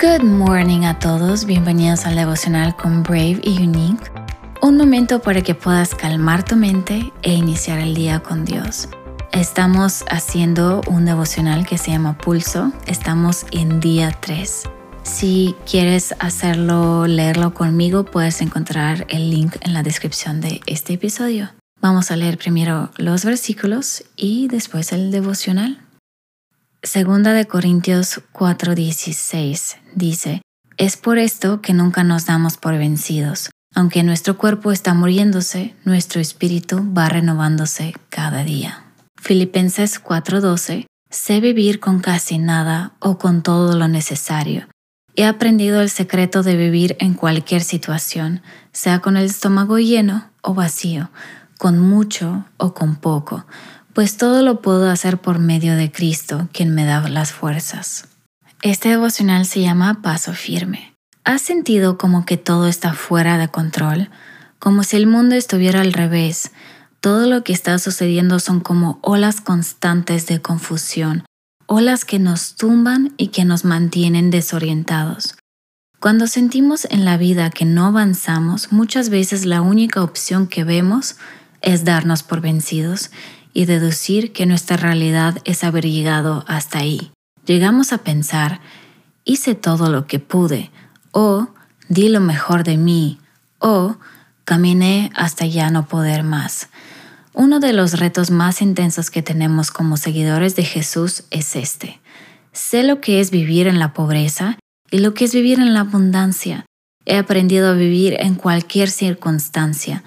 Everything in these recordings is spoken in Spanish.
Good morning a todos, bienvenidos al devocional con Brave y Unique, un momento para que puedas calmar tu mente e iniciar el día con Dios. Estamos haciendo un devocional que se llama Pulso, estamos en día 3. Si quieres hacerlo, leerlo conmigo, puedes encontrar el link en la descripción de este episodio. Vamos a leer primero los versículos y después el devocional. Segunda de Corintios 4:16 dice, Es por esto que nunca nos damos por vencidos. Aunque nuestro cuerpo está muriéndose, nuestro espíritu va renovándose cada día. Filipenses 4:12 Sé vivir con casi nada o con todo lo necesario. He aprendido el secreto de vivir en cualquier situación, sea con el estómago lleno o vacío, con mucho o con poco, pues todo lo puedo hacer por medio de Cristo, quien me da las fuerzas. Este devocional se llama Paso Firme. ¿Has sentido como que todo está fuera de control? Como si el mundo estuviera al revés. Todo lo que está sucediendo son como olas constantes de confusión, olas que nos tumban y que nos mantienen desorientados. Cuando sentimos en la vida que no avanzamos, muchas veces la única opción que vemos es darnos por vencidos y deducir que nuestra realidad es haber llegado hasta ahí. Llegamos a pensar, hice todo lo que pude, o di lo mejor de mí, o caminé hasta ya no poder más. Uno de los retos más intensos que tenemos como seguidores de Jesús es este. Sé lo que es vivir en la pobreza y lo que es vivir en la abundancia. He aprendido a vivir en cualquier circunstancia,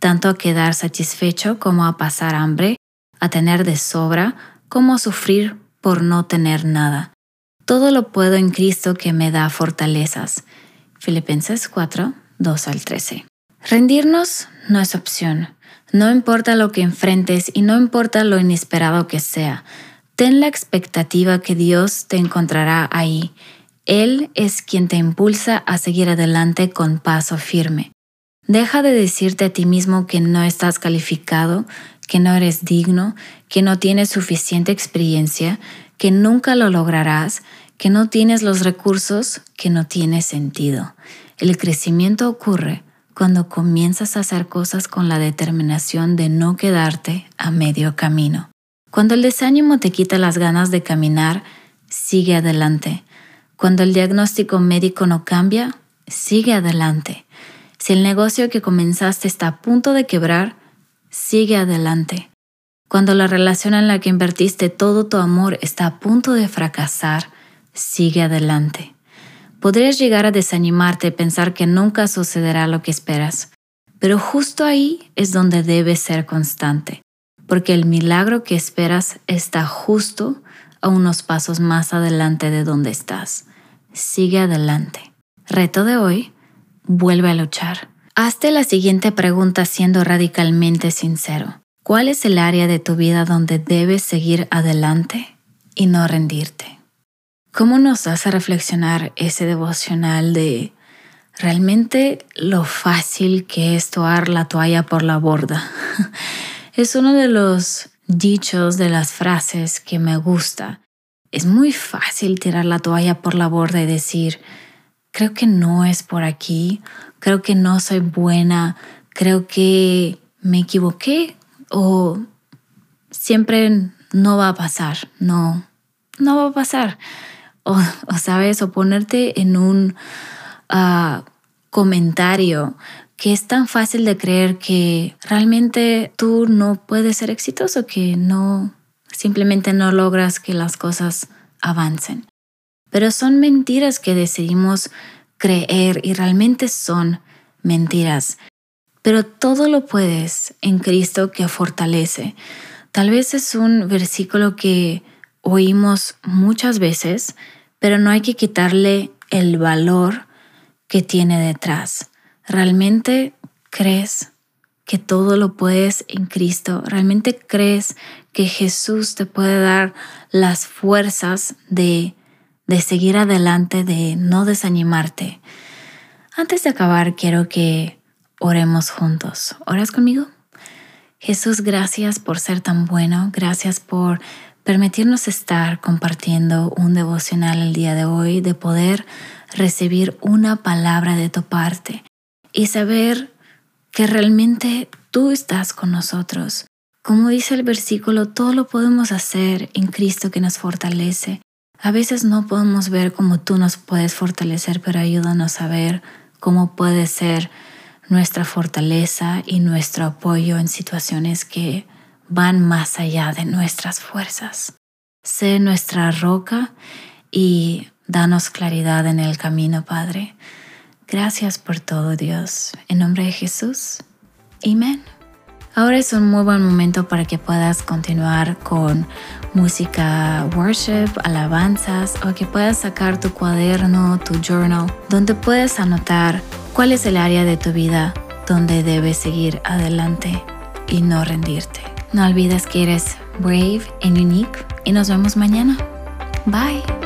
tanto a quedar satisfecho como a pasar hambre, a tener de sobra como sufrir por no tener nada. Todo lo puedo en Cristo que me da fortalezas. Filipenses 4, 2 al 13. Rendirnos no es opción. No importa lo que enfrentes y no importa lo inesperado que sea. Ten la expectativa que Dios te encontrará ahí. Él es quien te impulsa a seguir adelante con paso firme. Deja de decirte a ti mismo que no estás calificado, que no eres digno, que no tienes suficiente experiencia, que nunca lo lograrás, que no tienes los recursos, que no tiene sentido. El crecimiento ocurre cuando comienzas a hacer cosas con la determinación de no quedarte a medio camino. Cuando el desánimo te quita las ganas de caminar, sigue adelante. Cuando el diagnóstico médico no cambia, sigue adelante. Si el negocio que comenzaste está a punto de quebrar, sigue adelante. Cuando la relación en la que invertiste todo tu amor está a punto de fracasar, sigue adelante. Podrías llegar a desanimarte y pensar que nunca sucederá lo que esperas, pero justo ahí es donde debes ser constante, porque el milagro que esperas está justo a unos pasos más adelante de donde estás. Sigue adelante. Reto de hoy, vuelve a luchar. Hazte la siguiente pregunta siendo radicalmente sincero. ¿Cuál es el área de tu vida donde debes seguir adelante y no rendirte? ¿Cómo nos hace reflexionar ese devocional de realmente lo fácil que es toar la toalla por la borda? es uno de los dichos de las frases que me gusta. Es muy fácil tirar la toalla por la borda y decir, creo que no es por aquí, creo que no soy buena, creo que me equivoqué o siempre no va a pasar, no, no va a pasar. O, sabes, o ponerte en un ah, comentario que es tan fácil de creer que realmente tú no puedes ser exitoso, que no, simplemente no logras que las cosas avancen pero son mentiras que decidimos creer y realmente son mentiras. Pero todo lo puedes en Cristo que fortalece. Tal vez es un versículo que oímos muchas veces, pero no hay que quitarle el valor que tiene detrás. ¿Realmente crees que todo lo puedes en Cristo? ¿Realmente crees que Jesús te puede dar las fuerzas de de seguir adelante, de no desanimarte. Antes de acabar, quiero que oremos juntos. ¿Oras conmigo? Jesús, gracias por ser tan bueno, gracias por permitirnos estar compartiendo un devocional el día de hoy, de poder recibir una palabra de tu parte y saber que realmente tú estás con nosotros. Como dice el versículo, todo lo podemos hacer en Cristo que nos fortalece. A veces no podemos ver cómo tú nos puedes fortalecer, pero ayúdanos a ver cómo puede ser nuestra fortaleza y nuestro apoyo en situaciones que van más allá de nuestras fuerzas. Sé nuestra roca y danos claridad en el camino, Padre. Gracias por todo, Dios. En nombre de Jesús. Amén. Ahora es un muy buen momento para que puedas continuar con música worship, alabanzas o que puedas sacar tu cuaderno, tu journal, donde puedes anotar cuál es el área de tu vida donde debes seguir adelante y no rendirte. No olvides que eres brave and unique y nos vemos mañana. Bye.